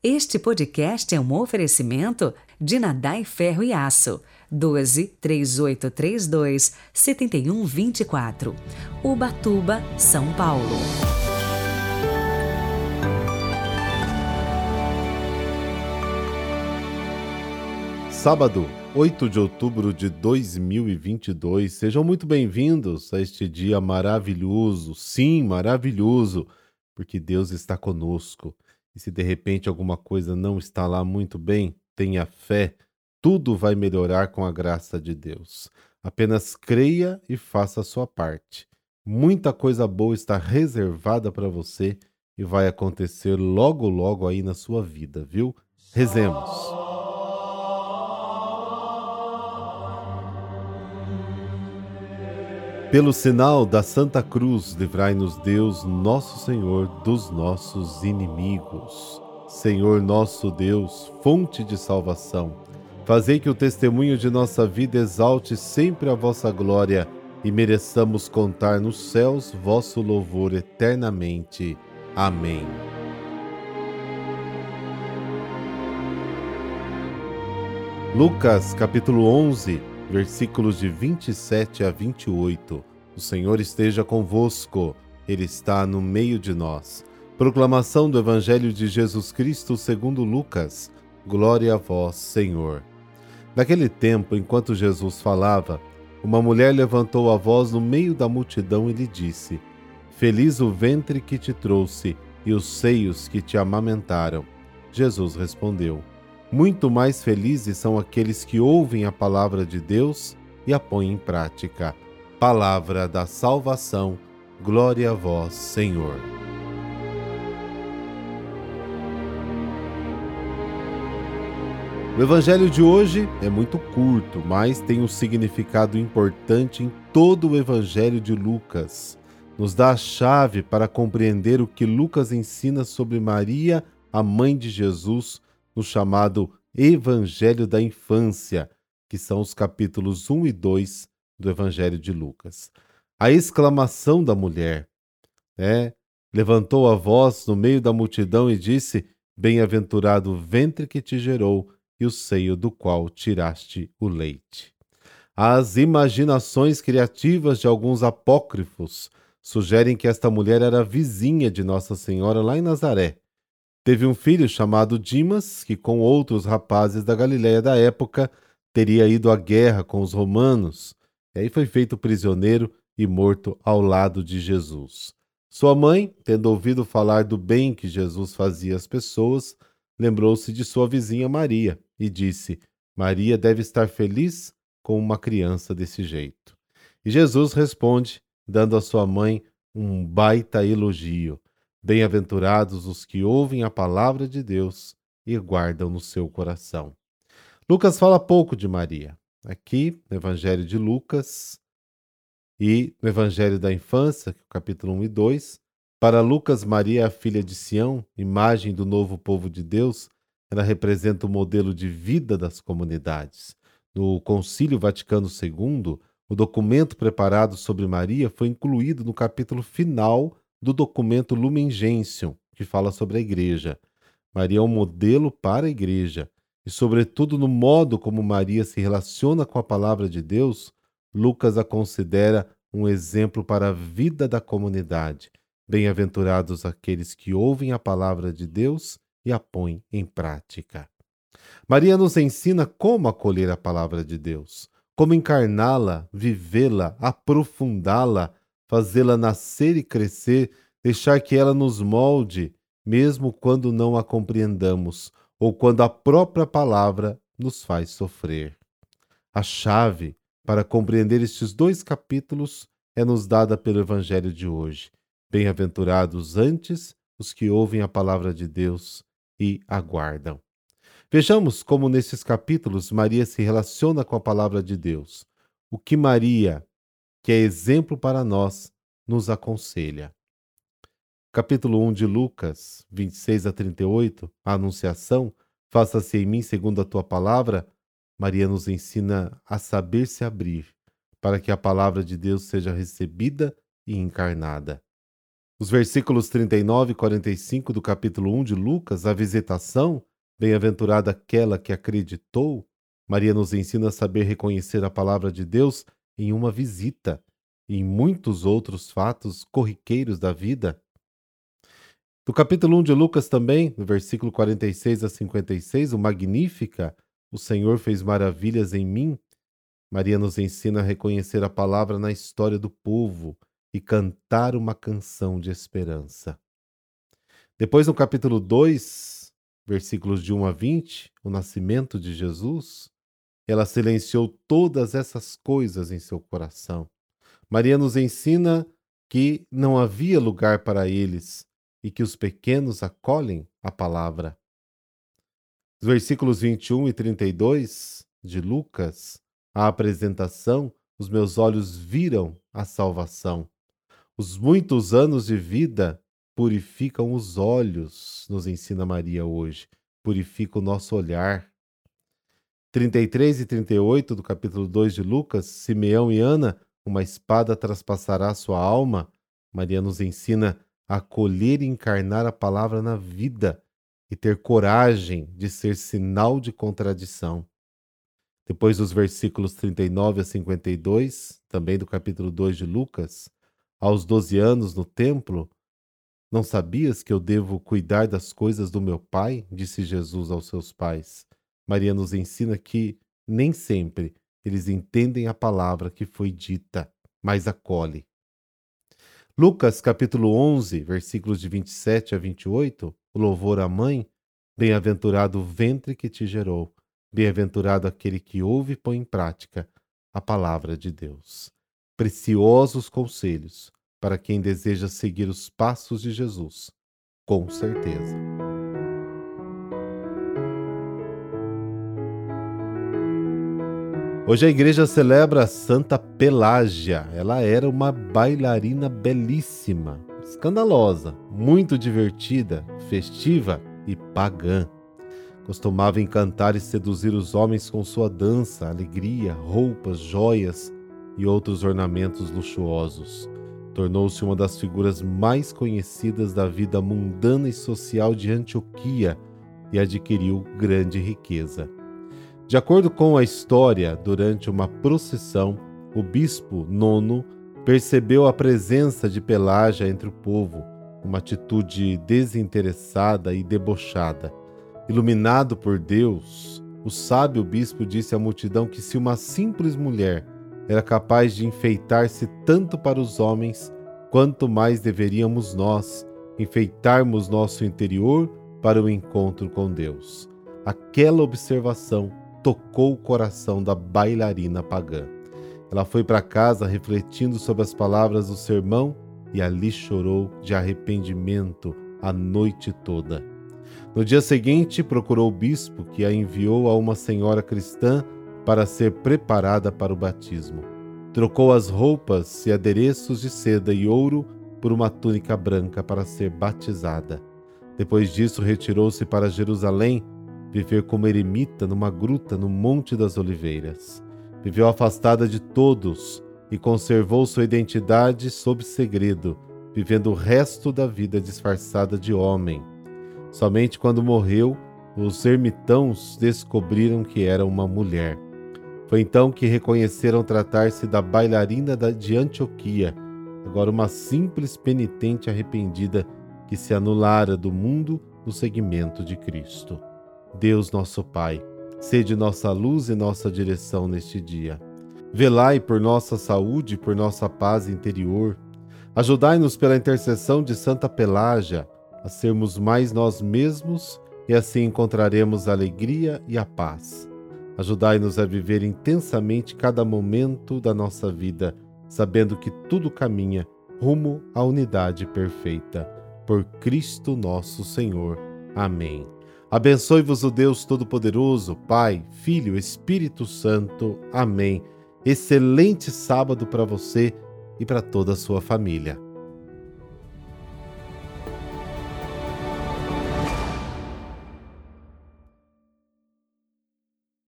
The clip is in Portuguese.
Este podcast é um oferecimento de Nadai Ferro e Aço. 12 3832 7124. Ubatuba, São Paulo. Sábado, 8 de outubro de 2022. Sejam muito bem-vindos a este dia maravilhoso. Sim, maravilhoso, porque Deus está conosco. E se de repente alguma coisa não está lá muito bem, tenha fé, tudo vai melhorar com a graça de Deus. Apenas creia e faça a sua parte. Muita coisa boa está reservada para você e vai acontecer logo, logo aí na sua vida, viu? Rezemos. Pelo sinal da Santa Cruz, livrai-nos Deus, nosso Senhor, dos nossos inimigos. Senhor nosso Deus, fonte de salvação, fazei que o testemunho de nossa vida exalte sempre a vossa glória e mereçamos contar nos céus vosso louvor eternamente. Amém. Lucas capítulo 11 versículos de 27 a 28. O Senhor esteja convosco, Ele está no meio de nós. Proclamação do Evangelho de Jesus Cristo segundo Lucas. Glória a vós, Senhor. Naquele tempo, enquanto Jesus falava, uma mulher levantou a voz no meio da multidão e lhe disse: Feliz o ventre que te trouxe e os seios que te amamentaram. Jesus respondeu: muito mais felizes são aqueles que ouvem a palavra de Deus e a põem em prática. Palavra da salvação, glória a vós, Senhor. O evangelho de hoje é muito curto, mas tem um significado importante em todo o evangelho de Lucas. Nos dá a chave para compreender o que Lucas ensina sobre Maria, a mãe de Jesus, no chamado Evangelho da Infância, que são os capítulos 1 e 2 do Evangelho de Lucas. A exclamação da mulher, né? Levantou a voz no meio da multidão e disse: Bem-aventurado o ventre que te gerou e o seio do qual tiraste o leite. As imaginações criativas de alguns apócrifos sugerem que esta mulher era vizinha de Nossa Senhora lá em Nazaré Teve um filho chamado Dimas, que com outros rapazes da Galiléia da época teria ido à guerra com os romanos, e aí foi feito prisioneiro e morto ao lado de Jesus. Sua mãe, tendo ouvido falar do bem que Jesus fazia às pessoas, lembrou-se de sua vizinha Maria e disse: Maria deve estar feliz com uma criança desse jeito. E Jesus responde, dando à sua mãe um baita elogio. Bem-aventurados os que ouvem a palavra de Deus e guardam no seu coração. Lucas fala pouco de Maria. Aqui, no Evangelho de Lucas e no Evangelho da Infância, capítulo 1 e 2, para Lucas, Maria é a filha de Sião, imagem do novo povo de Deus, ela representa o modelo de vida das comunidades. No Concílio Vaticano II, o documento preparado sobre Maria foi incluído no capítulo final do documento Lumen Gentium, que fala sobre a igreja. Maria é um modelo para a igreja, e, sobretudo, no modo como Maria se relaciona com a palavra de Deus, Lucas a considera um exemplo para a vida da comunidade. Bem-aventurados aqueles que ouvem a palavra de Deus e a põem em prática. Maria nos ensina como acolher a palavra de Deus, como encarná-la, vivê-la, aprofundá-la fazê-la nascer e crescer, deixar que ela nos molde, mesmo quando não a compreendamos ou quando a própria palavra nos faz sofrer. A chave para compreender estes dois capítulos é nos dada pelo Evangelho de hoje. Bem-aventurados antes os que ouvem a palavra de Deus e aguardam. Vejamos como nesses capítulos Maria se relaciona com a palavra de Deus. O que Maria, que é exemplo para nós, nos aconselha. Capítulo 1 de Lucas, 26 a 38, a Anunciação, faça-se em mim segundo a tua palavra, Maria nos ensina a saber se abrir, para que a palavra de Deus seja recebida e encarnada. Os versículos 39 e 45 do capítulo 1 de Lucas, a visitação, bem-aventurada aquela que acreditou, Maria nos ensina a saber reconhecer a palavra de Deus em uma visita em muitos outros fatos corriqueiros da vida. Do capítulo 1 de Lucas também, no versículo 46 a 56, o Magnífica, o Senhor fez maravilhas em mim. Maria nos ensina a reconhecer a palavra na história do povo e cantar uma canção de esperança. Depois, no capítulo 2, versículos de 1 a 20, o nascimento de Jesus, ela silenciou todas essas coisas em seu coração. Maria nos ensina que não havia lugar para eles e que os pequenos acolhem a palavra. Os versículos 21 e 32 de Lucas, a apresentação, os meus olhos viram a salvação. Os muitos anos de vida purificam os olhos, nos ensina Maria hoje, purifica o nosso olhar. 33 e 38 do capítulo 2 de Lucas, Simeão e Ana, uma espada traspassará sua alma. Maria nos ensina a acolher e encarnar a palavra na vida e ter coragem de ser sinal de contradição. Depois dos versículos 39 a 52, também do capítulo 2 de Lucas, aos 12 anos no templo, não sabias que eu devo cuidar das coisas do meu pai? disse Jesus aos seus pais. Maria nos ensina que nem sempre eles entendem a palavra que foi dita, mas acolhe. Lucas capítulo 11, versículos de 27 a 28, o louvor à mãe, bem-aventurado o ventre que te gerou, bem-aventurado aquele que ouve e põe em prática a palavra de Deus. Preciosos conselhos para quem deseja seguir os passos de Jesus, com certeza. Hoje a igreja celebra Santa Pelágia. Ela era uma bailarina belíssima, escandalosa, muito divertida, festiva e pagã. Costumava encantar e seduzir os homens com sua dança, alegria, roupas, joias e outros ornamentos luxuosos. Tornou-se uma das figuras mais conhecidas da vida mundana e social de Antioquia e adquiriu grande riqueza. De acordo com a história, durante uma procissão, o bispo Nono percebeu a presença de Pelágia entre o povo, uma atitude desinteressada e debochada. Iluminado por Deus, o sábio bispo disse à multidão que se uma simples mulher era capaz de enfeitar-se tanto para os homens, quanto mais deveríamos nós enfeitarmos nosso interior para o encontro com Deus. Aquela observação tocou o coração da bailarina pagã. Ela foi para casa refletindo sobre as palavras do sermão e ali chorou de arrependimento a noite toda. No dia seguinte, procurou o bispo, que a enviou a uma senhora cristã para ser preparada para o batismo. Trocou as roupas e adereços de seda e ouro por uma túnica branca para ser batizada. Depois disso, retirou-se para Jerusalém viver como eremita numa gruta no Monte das Oliveiras. Viveu afastada de todos e conservou sua identidade sob segredo, vivendo o resto da vida disfarçada de homem. Somente quando morreu, os ermitãos descobriram que era uma mulher. Foi então que reconheceram tratar-se da bailarina de Antioquia, agora uma simples penitente arrependida que se anulara do mundo no seguimento de Cristo. Deus nosso Pai, sede nossa luz e nossa direção neste dia. Velai por nossa saúde e por nossa paz interior. Ajudai-nos pela intercessão de Santa Pelágia a sermos mais nós mesmos e assim encontraremos a alegria e a paz. Ajudai-nos a viver intensamente cada momento da nossa vida, sabendo que tudo caminha rumo à unidade perfeita. Por Cristo nosso Senhor. Amém. Abençoe-vos o Deus Todo-Poderoso, Pai, Filho, Espírito Santo. Amém. Excelente sábado para você e para toda a sua família.